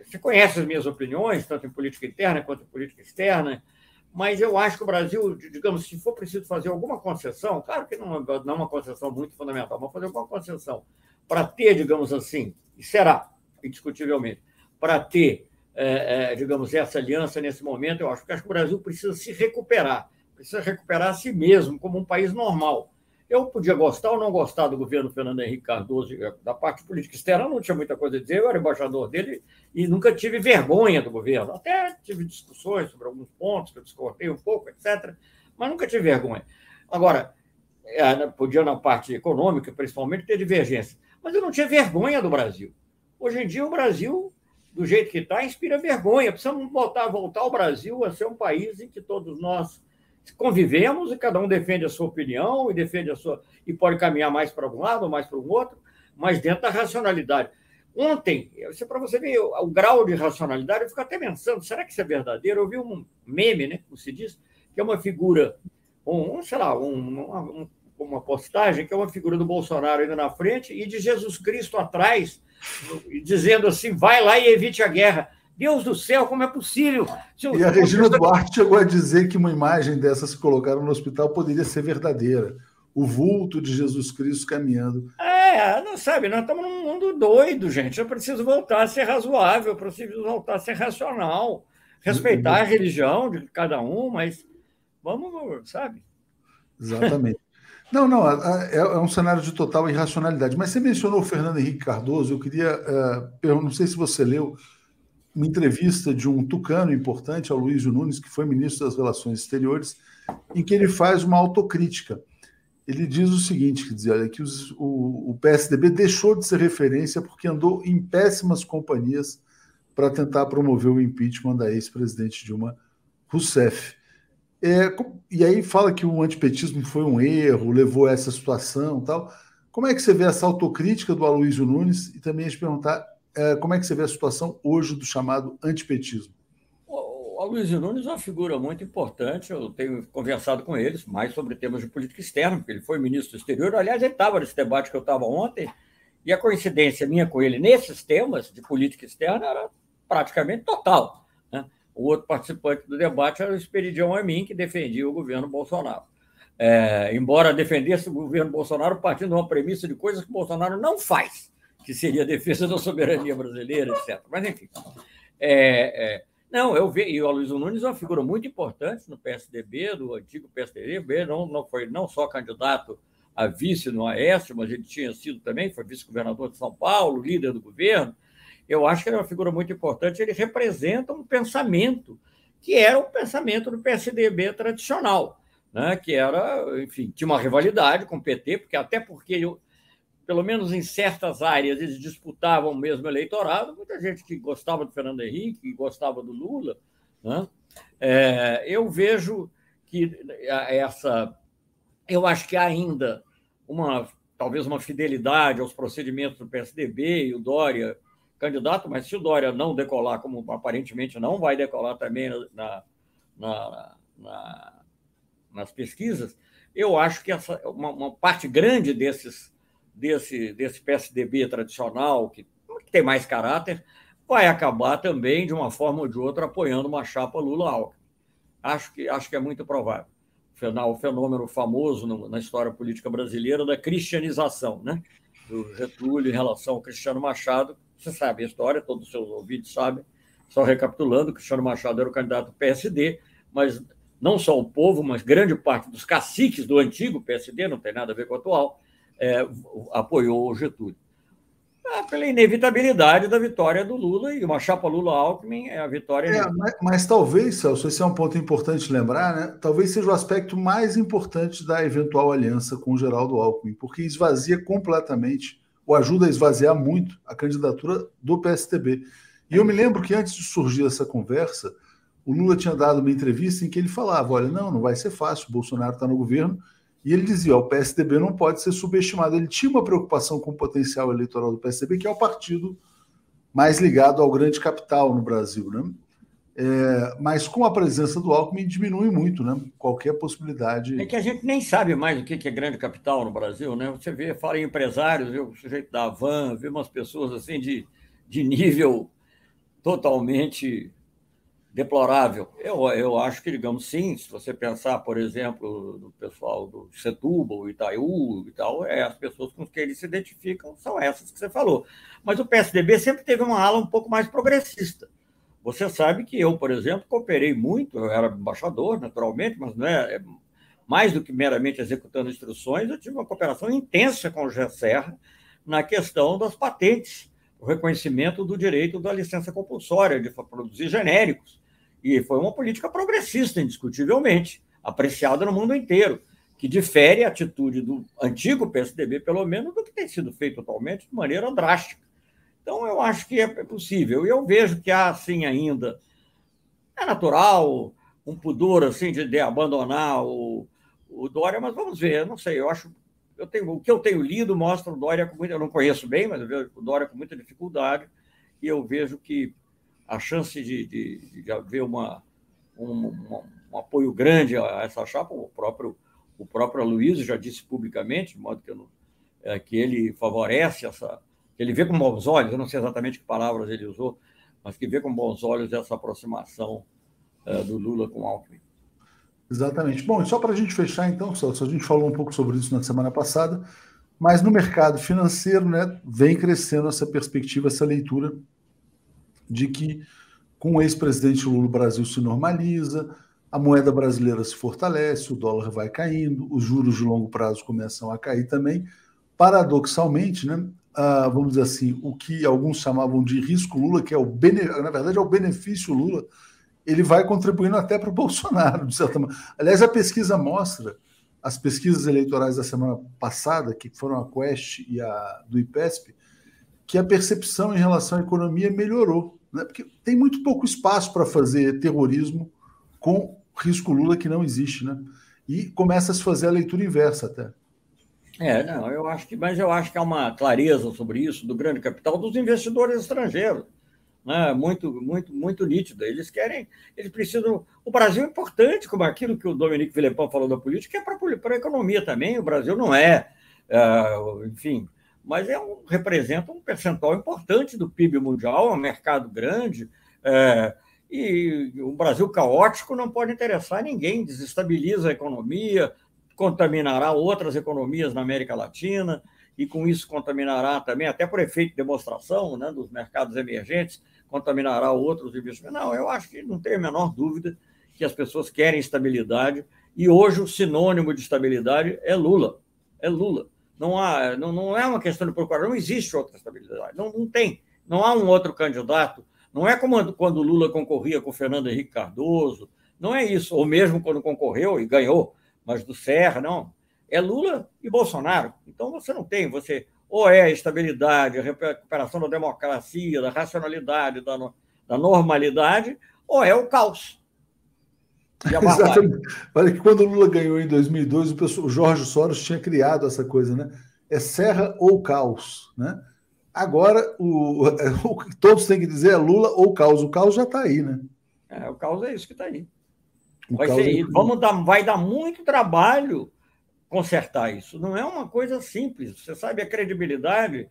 você conhece as minhas opiniões, tanto em política interna quanto em política externa, mas eu acho que o Brasil, digamos, se for preciso fazer alguma concessão, claro que não, não é uma concessão muito fundamental, mas fazer alguma concessão para ter, digamos assim, e será, indiscutivelmente, para ter, é, é, digamos, essa aliança nesse momento, eu acho que, acho que o Brasil precisa se recuperar, precisa recuperar a si mesmo como um país normal eu podia gostar ou não gostar do governo Fernando Henrique Cardoso, da parte política externa, não tinha muita coisa a dizer, eu era embaixador dele e nunca tive vergonha do governo. Até tive discussões sobre alguns pontos que eu discordei um pouco, etc., mas nunca tive vergonha. Agora, né, podia na parte econômica, principalmente, ter divergência, mas eu não tinha vergonha do Brasil. Hoje em dia, o Brasil, do jeito que está, inspira vergonha. Precisamos voltar, voltar o Brasil a ser um país em que todos nós convivemos e cada um defende a sua opinião e defende a sua e pode caminhar mais para um lado ou mais para o outro, mas dentro da racionalidade. Ontem, é para você ver o, grau de racionalidade, eu fico até pensando, será que isso é verdadeiro? Eu vi um meme, né, como se diz, que é uma figura, um sei lá, um, uma, uma postagem que é uma figura do Bolsonaro indo na frente e de Jesus Cristo atrás, dizendo assim, vai lá e evite a guerra. Deus do céu, como é possível? Eu, e a Regina Duarte chegou a dizer que uma imagem dessa se colocaram no hospital poderia ser verdadeira. O vulto de Jesus Cristo caminhando. É, não sabe, nós estamos num mundo doido, gente. Eu preciso voltar a ser razoável, eu preciso voltar a ser racional, respeitar a religião de cada um, mas vamos, sabe? Exatamente. [LAUGHS] Não, não, é, é, um cenário de total irracionalidade. Mas você mencionou o Fernando Henrique Cardoso, eu queria, uh, não sei se você leu, uma entrevista de um tucano importante, ao Luiz Nunes, que foi ministro das Relações Exteriores, em que ele faz uma autocrítica. Ele diz o seguinte, quer dizer, olha, que os, o, o PSDB deixou de ser referência porque andou em péssimas companhias para tentar promover o impeachment da ex-presidente Dilma Rousseff. É, e aí fala que o antipetismo foi um erro, levou a essa situação tal. Como é que você vê essa autocrítica do Aloysio Nunes? E também a gente perguntar é, como é que você vê a situação hoje do chamado antipetismo? O Aloysio Nunes é uma figura muito importante. Eu tenho conversado com eles mais sobre temas de política externa, porque ele foi ministro do exterior. Aliás, ele estava nesse debate que eu estava ontem, e a coincidência minha com ele nesses temas de política externa era praticamente total. Né? O outro participante do debate era o Esperidião Amin, que defendia o governo Bolsonaro. É, embora defendesse o governo Bolsonaro partindo de uma premissa de coisas que Bolsonaro não faz que seria a defesa da soberania brasileira, etc. Mas, enfim. É, é, não, eu vejo, e o Luiz Nunes é uma figura muito importante no PSDB, do antigo PSDB, não, não foi não só candidato a vice no Aécio, mas ele tinha sido também, foi vice-governador de São Paulo, líder do governo. Eu acho que ele é uma figura muito importante, ele representa um pensamento que era o pensamento do PSDB tradicional, né? que era, enfim, tinha uma rivalidade com o PT, porque até porque eu, pelo menos em certas áreas, eles disputavam o mesmo eleitorado. Muita gente que gostava do Fernando Henrique, que gostava do Lula. Né? É, eu vejo que essa. Eu acho que ainda uma talvez uma fidelidade aos procedimentos do PSDB, e o Dória candidato, mas se o Dória não decolar, como aparentemente não vai decolar também na, na, na, nas pesquisas, eu acho que essa, uma, uma, parte grande desses, desse, desse PSDB tradicional, que, que tem mais caráter, vai acabar também, de uma forma ou de outra, apoiando uma chapa Lula-Alckmin. Acho que, acho que é muito provável. O fenômeno famoso na história política brasileira da cristianização, né? do Getúlio em relação ao Cristiano Machado. Você sabe a história, todos os seus ouvintes sabem. Só recapitulando, Cristiano Machado era o candidato do PSD, mas não só o povo, mas grande parte dos caciques do antigo PSD, não tem nada a ver com o atual, é, apoiou o Getúlio. É, pela inevitabilidade da vitória do Lula, e uma chapa Lula-Alckmin é a vitória. É, mas, mas, talvez, Celso, esse é um ponto importante lembrar, né? talvez seja o aspecto mais importante da eventual aliança com o Geraldo Alckmin, porque esvazia completamente, ou ajuda a esvaziar muito, a candidatura do PSTB. E eu me lembro que antes de surgir essa conversa, o Lula tinha dado uma entrevista em que ele falava: olha, não, não vai ser fácil, o Bolsonaro está no governo. E ele dizia: o PSDB não pode ser subestimado. Ele tinha uma preocupação com o potencial eleitoral do PSDB, que é o partido mais ligado ao grande capital no Brasil. Né? É, mas com a presença do Alckmin diminui muito né? qualquer possibilidade. É que a gente nem sabe mais o que é grande capital no Brasil. Né? Você vê, fala em empresários, vê o sujeito da van, vê umas pessoas assim de, de nível totalmente deplorável. Eu, eu acho que, digamos, sim, se você pensar, por exemplo, no pessoal do Setúbal, Itaú e tal, é, as pessoas com quem eles se identificam são essas que você falou. Mas o PSDB sempre teve uma ala um pouco mais progressista. Você sabe que eu, por exemplo, cooperei muito, eu era embaixador, naturalmente, mas não é, é mais do que meramente executando instruções, eu tive uma cooperação intensa com o Gé Serra na questão das patentes, o reconhecimento do direito da licença compulsória de produzir genéricos e foi uma política progressista, indiscutivelmente, apreciada no mundo inteiro, que difere a atitude do antigo PSDB, pelo menos, do que tem sido feito atualmente de maneira drástica. Então, eu acho que é possível. E eu vejo que há, assim, ainda. É natural um pudor, assim, de, de abandonar o, o Dória, mas vamos ver, não sei, eu acho. Eu tenho, o que eu tenho lido mostra o Dória com muita. Eu não conheço bem, mas eu vejo o Dória com muita dificuldade, e eu vejo que a chance de, de, de haver uma, um, um, um, apoio grande a essa chapa, o próprio, o próprio Aloysio já disse publicamente, de modo que, não, é, que ele favorece essa, que ele vê com bons olhos, eu não sei exatamente que palavras ele usou, mas que vê com bons olhos essa aproximação é, do Lula com o Alckmin. Exatamente. Bom, e só para a gente fechar, então, Celso, a gente falou um pouco sobre isso na semana passada, mas no mercado financeiro né, vem crescendo essa perspectiva, essa leitura de que com o ex-presidente Lula o Brasil se normaliza, a moeda brasileira se fortalece, o dólar vai caindo, os juros de longo prazo começam a cair também. Paradoxalmente, né, vamos dizer assim, o que alguns chamavam de risco Lula, que é o na verdade é o benefício Lula, ele vai contribuindo até para o [LAUGHS] Bolsonaro, de certa maneira. Aliás, a pesquisa mostra, as pesquisas eleitorais da semana passada, que foram a Quest e a do IPESP, que a percepção em relação à economia melhorou. Né? Porque tem muito pouco espaço para fazer terrorismo com risco Lula que não existe. Né? E começa a se fazer a leitura inversa até. É, não, eu acho que, mas eu acho que há uma clareza sobre isso do grande capital dos investidores estrangeiros, né? Muito, muito, muito nítida. Eles querem, eles precisam. O Brasil é importante, como aquilo que o Dominique Villepin falou da política, é para a economia também. O Brasil não é, é enfim, mas é um, representa um percentual importante do PIB mundial, é um mercado grande, é, e o Brasil caótico não pode interessar ninguém, desestabiliza a economia, contaminará outras economias na América Latina, e com isso contaminará também, até por efeito de demonstração né, dos mercados emergentes, contaminará outros investimentos. Não, eu acho que não tem a menor dúvida que as pessoas querem estabilidade, e hoje o sinônimo de estabilidade é Lula. É Lula. Não, há, não, não é uma questão de procurar, não existe outra estabilidade, não, não tem. Não há um outro candidato. Não é como quando Lula concorria com Fernando Henrique Cardoso, não é isso, ou mesmo quando concorreu e ganhou, mas do Serra, não. É Lula e Bolsonaro. Então você não tem, você ou é a estabilidade, a recuperação da democracia, da racionalidade, da, da normalidade, ou é o caos. [LAUGHS] Exatamente. Olha que quando o Lula ganhou em 2002, o, pessoal, o Jorge Soros tinha criado essa coisa, né? É serra ou caos, né? Agora, o, [LAUGHS] o que todos têm que dizer é Lula ou caos. O caos já está aí, né? É, o caos é isso que está aí. vai, ser, é vamos dar, vai dar muito trabalho consertar isso. Não é uma coisa simples. Você sabe, a credibilidade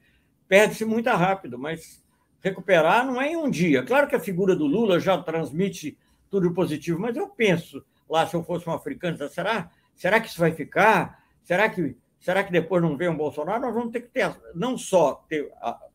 perde-se muito rápido, mas recuperar não é em um dia. Claro que a figura do Lula já transmite tudo positivo, mas eu penso, lá se eu fosse um africano, será, será que isso vai ficar? Será que, será que depois não vem um Bolsonaro? Nós vamos ter que ter, não só ter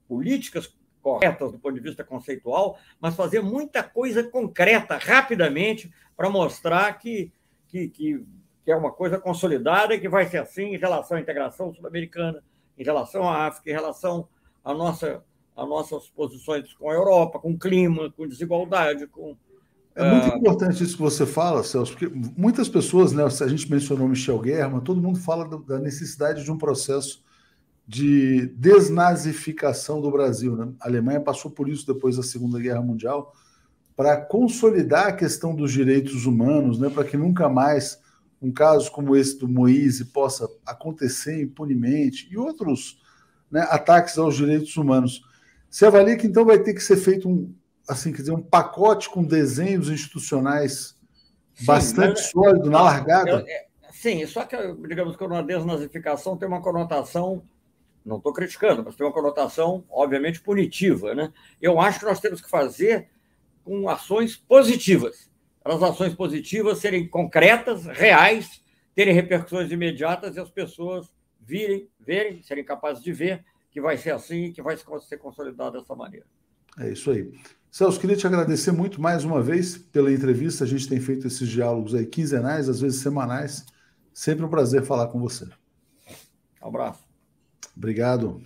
políticas corretas do ponto de vista conceitual, mas fazer muita coisa concreta, rapidamente, para mostrar que, que, que, que, é uma coisa consolidada e que vai ser assim em relação à integração sul-americana, em relação à África, em relação à nossa, às nossas posições com a Europa, com o clima, com desigualdade, com. É muito uh... importante isso que você fala, Celso, porque muitas pessoas, né, a gente mencionou Michel Guerra, todo mundo fala da necessidade de um processo de desnazificação do Brasil. Né? A Alemanha passou por isso depois da Segunda Guerra Mundial, para consolidar a questão dos direitos humanos, né? para que nunca mais um caso como esse do Moise possa acontecer impunemente e outros né, ataques aos direitos humanos. Você avalia que então vai ter que ser feito um, assim, quer dizer, um pacote com desenhos institucionais sim, bastante mas, sólido na largada? Eu, é, sim, só que, digamos que a desnazificação tem uma conotação não estou criticando, mas tem uma conotação, obviamente, punitiva. Né? Eu acho que nós temos que fazer com ações positivas. As ações positivas serem concretas, reais, terem repercussões imediatas e as pessoas virem, verem, serem capazes de ver que vai ser assim e que vai ser consolidado dessa maneira. É isso aí. Celso, queria te agradecer muito mais uma vez pela entrevista. A gente tem feito esses diálogos aí quinzenais, às vezes semanais. Sempre um prazer falar com você. Um abraço. Obrigado.